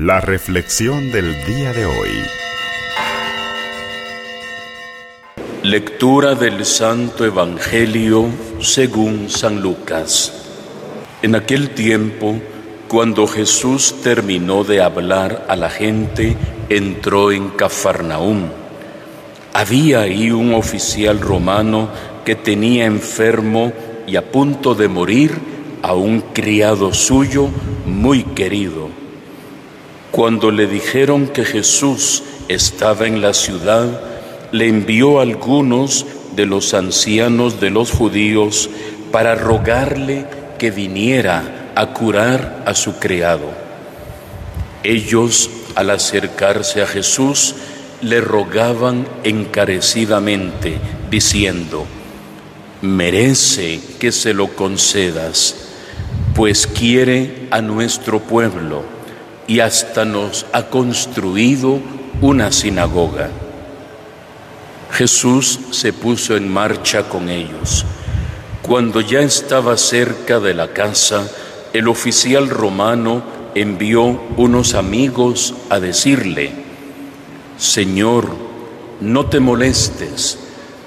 La reflexión del día de hoy. Lectura del Santo Evangelio según San Lucas. En aquel tiempo, cuando Jesús terminó de hablar a la gente, entró en Cafarnaúm. Había ahí un oficial romano que tenía enfermo y a punto de morir a un criado suyo muy querido. Cuando le dijeron que Jesús estaba en la ciudad, le envió a algunos de los ancianos de los judíos para rogarle que viniera a curar a su criado. Ellos, al acercarse a Jesús, le rogaban encarecidamente, diciendo, merece que se lo concedas, pues quiere a nuestro pueblo y hasta nos ha construido una sinagoga. Jesús se puso en marcha con ellos. Cuando ya estaba cerca de la casa, el oficial romano envió unos amigos a decirle, Señor, no te molestes,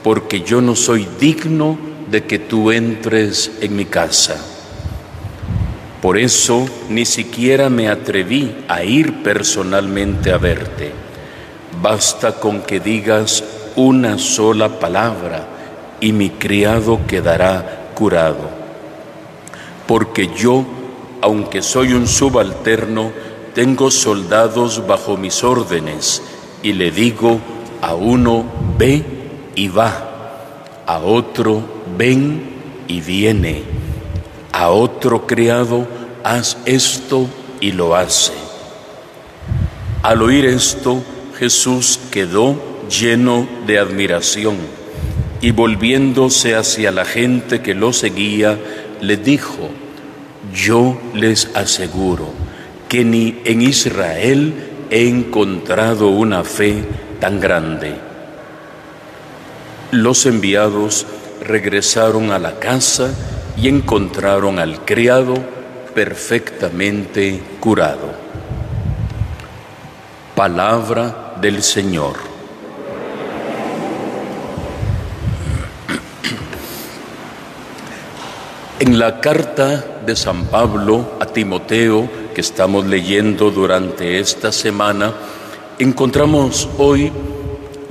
porque yo no soy digno de que tú entres en mi casa. Por eso ni siquiera me atreví a ir personalmente a verte. Basta con que digas una sola palabra y mi criado quedará curado. Porque yo, aunque soy un subalterno, tengo soldados bajo mis órdenes y le digo a uno, ve y va, a otro, ven y viene, a otro criado, haz esto y lo hace. Al oír esto, Jesús quedó lleno de admiración y volviéndose hacia la gente que lo seguía, le dijo, yo les aseguro que ni en Israel he encontrado una fe tan grande. Los enviados regresaron a la casa y encontraron al criado perfectamente curado. Palabra del Señor. En la carta de San Pablo a Timoteo que estamos leyendo durante esta semana, encontramos hoy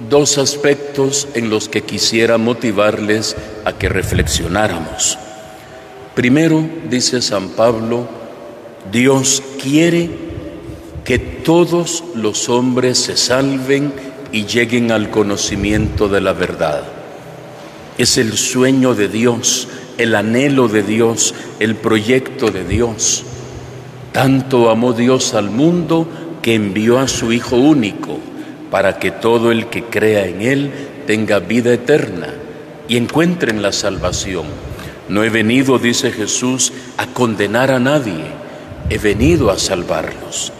dos aspectos en los que quisiera motivarles a que reflexionáramos. Primero, dice San Pablo, Dios quiere que todos los hombres se salven y lleguen al conocimiento de la verdad. Es el sueño de Dios el anhelo de Dios, el proyecto de Dios. Tanto amó Dios al mundo que envió a su Hijo único para que todo el que crea en Él tenga vida eterna y encuentren la salvación. No he venido, dice Jesús, a condenar a nadie, he venido a salvarlos.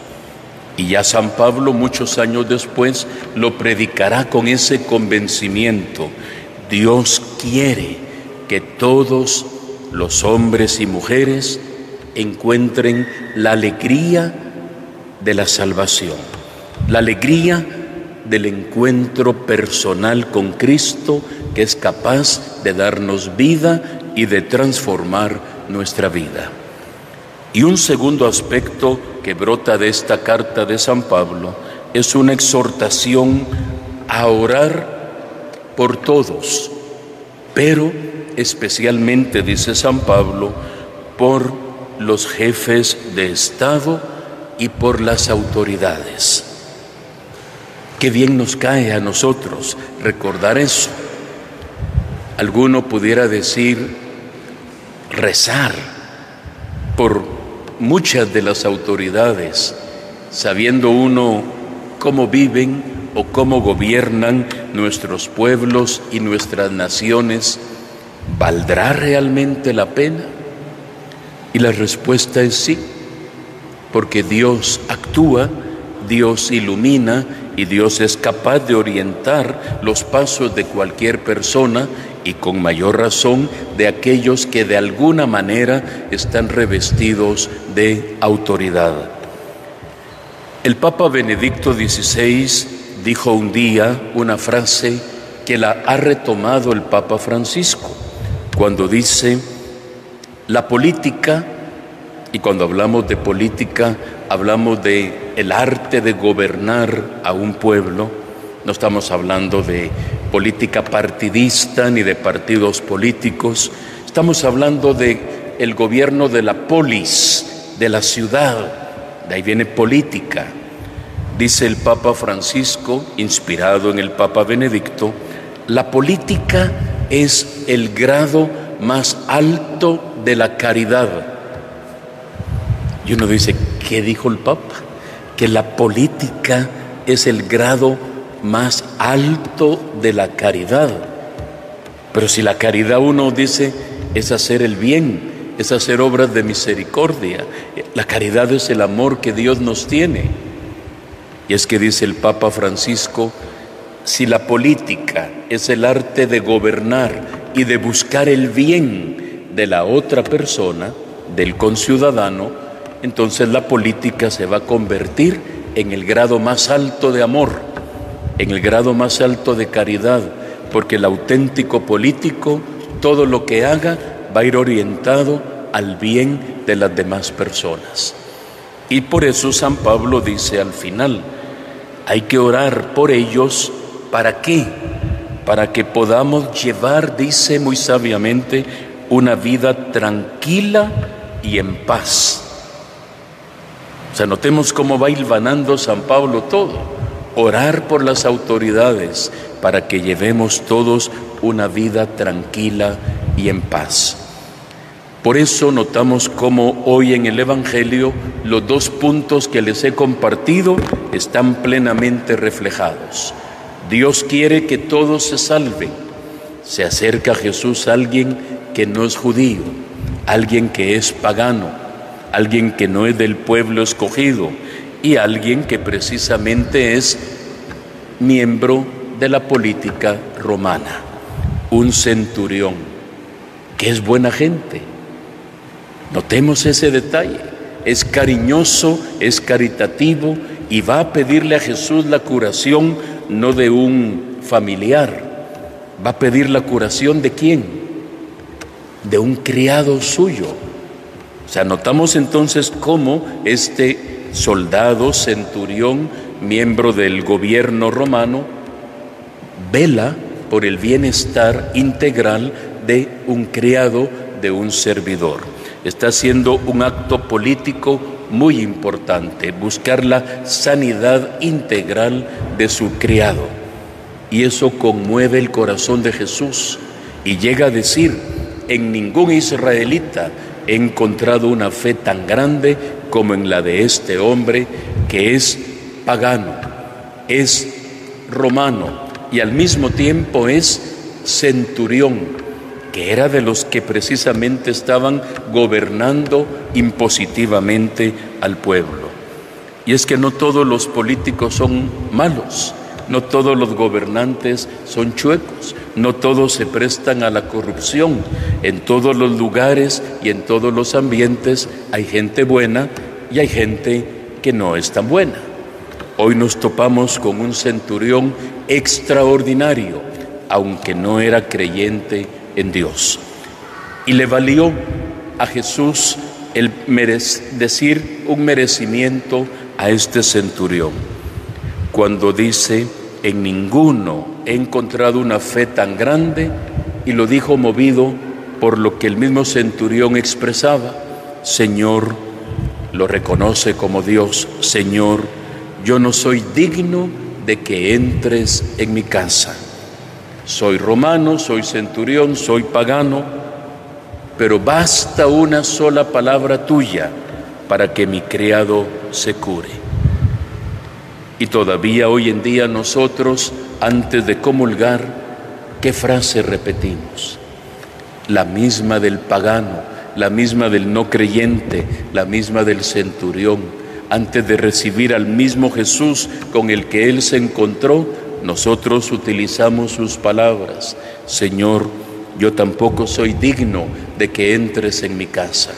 Y ya San Pablo muchos años después lo predicará con ese convencimiento. Dios quiere que todos los hombres y mujeres encuentren la alegría de la salvación, la alegría del encuentro personal con Cristo que es capaz de darnos vida y de transformar nuestra vida. Y un segundo aspecto que brota de esta carta de San Pablo es una exhortación a orar por todos, pero especialmente, dice San Pablo, por los jefes de Estado y por las autoridades. Qué bien nos cae a nosotros recordar eso. Alguno pudiera decir rezar por muchas de las autoridades, sabiendo uno cómo viven o cómo gobiernan nuestros pueblos y nuestras naciones ¿valdrá realmente la pena? Y la respuesta es sí, porque Dios actúa, Dios ilumina y Dios es capaz de orientar los pasos de cualquier persona y con mayor razón de aquellos que de alguna manera están revestidos de autoridad. El Papa Benedicto XVI dijo un día una frase que la ha retomado el Papa Francisco, cuando dice, la política, y cuando hablamos de política, hablamos de el arte de gobernar a un pueblo, no estamos hablando de política partidista ni de partidos políticos, estamos hablando de el gobierno de la polis, de la ciudad, de ahí viene política. Dice el Papa Francisco, inspirado en el Papa Benedicto, la política es el grado más alto de la caridad. Y uno dice, ¿qué dijo el Papa? Que la política es el grado más alto de la caridad. Pero si la caridad uno dice es hacer el bien, es hacer obras de misericordia. La caridad es el amor que Dios nos tiene. Y es que dice el Papa Francisco, si la política es el arte de gobernar y de buscar el bien de la otra persona, del conciudadano, entonces la política se va a convertir en el grado más alto de amor, en el grado más alto de caridad, porque el auténtico político, todo lo que haga, va a ir orientado al bien de las demás personas. Y por eso San Pablo dice al final, hay que orar por ellos, ¿para qué? Para que podamos llevar, dice muy sabiamente, una vida tranquila y en paz. O sea, notemos cómo va hilvanando San Pablo todo. Orar por las autoridades para que llevemos todos una vida tranquila y en paz. Por eso notamos cómo hoy en el Evangelio los dos puntos que les he compartido están plenamente reflejados. Dios quiere que todos se salven. Se acerca a Jesús alguien que no es judío, alguien que es pagano, alguien que no es del pueblo escogido y alguien que precisamente es miembro de la política romana, un centurión, que es buena gente Notemos ese detalle. Es cariñoso, es caritativo y va a pedirle a Jesús la curación no de un familiar, va a pedir la curación de quién? De un criado suyo. O sea, notamos entonces cómo este soldado, centurión, miembro del gobierno romano, vela por el bienestar integral de un criado, de un servidor está haciendo un acto político muy importante, buscar la sanidad integral de su criado. Y eso conmueve el corazón de Jesús y llega a decir, en ningún israelita he encontrado una fe tan grande como en la de este hombre que es pagano, es romano y al mismo tiempo es centurión que era de los que precisamente estaban gobernando impositivamente al pueblo. Y es que no todos los políticos son malos, no todos los gobernantes son chuecos, no todos se prestan a la corrupción. En todos los lugares y en todos los ambientes hay gente buena y hay gente que no es tan buena. Hoy nos topamos con un centurión extraordinario, aunque no era creyente en Dios. Y le valió a Jesús el decir un merecimiento a este centurión, cuando dice, en ninguno he encontrado una fe tan grande, y lo dijo movido por lo que el mismo centurión expresaba, Señor, lo reconoce como Dios, Señor, yo no soy digno de que entres en mi casa soy romano, soy centurión, soy pagano, pero basta una sola palabra tuya para que mi criado se cure. Y todavía hoy en día nosotros, antes de comulgar, ¿qué frase repetimos? La misma del pagano, la misma del no creyente, la misma del centurión. Antes de recibir al mismo Jesús con el que él se encontró, nosotros utilizamos sus palabras, Señor, yo tampoco soy digno de que entres en mi casa,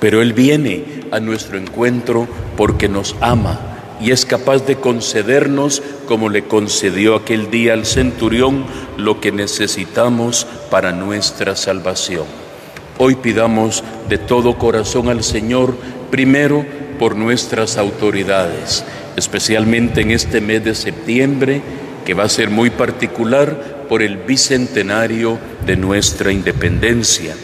pero Él viene a nuestro encuentro porque nos ama y es capaz de concedernos, como le concedió aquel día al centurión, lo que necesitamos para nuestra salvación. Hoy pidamos de todo corazón al Señor, primero por nuestras autoridades, especialmente en este mes de septiembre, que va a ser muy particular por el bicentenario de nuestra independencia.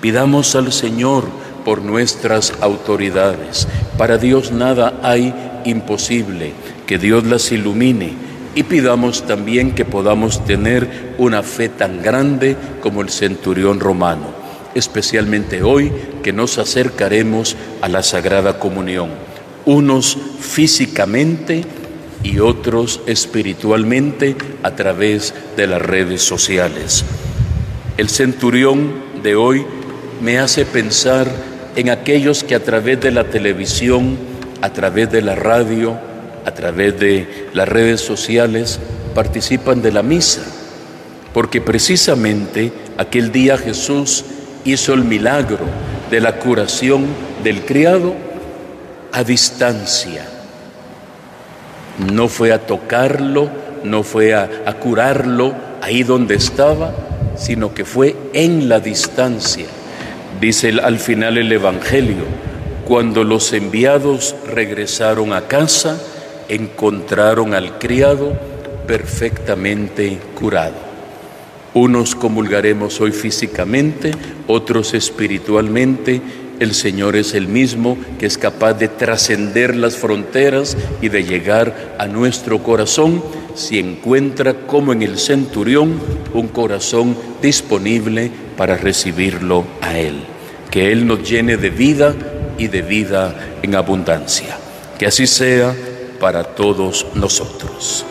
Pidamos al Señor por nuestras autoridades. Para Dios nada hay imposible, que Dios las ilumine y pidamos también que podamos tener una fe tan grande como el centurión romano, especialmente hoy que nos acercaremos a la Sagrada Comunión, unos físicamente y otros espiritualmente a través de las redes sociales. El centurión de hoy me hace pensar en aquellos que a través de la televisión, a través de la radio, a través de las redes sociales, participan de la misa, porque precisamente aquel día Jesús hizo el milagro de la curación del criado a distancia. No fue a tocarlo, no fue a, curarlo ahí donde estaba, sino que fue en la distancia. Dice al final el Evangelio, cuando los enviados regresaron a casa, encontraron al criado perfectamente curado. Unos comulgaremos hoy físicamente, otros espiritualmente. El Señor es el mismo que es capaz de trascender las fronteras y de llegar a nuestro corazón si encuentra, como en el centurión, un corazón disponible para recibirlo a Él. Que Él nos llene de vida y de vida en abundancia. Que así sea para todos nosotros.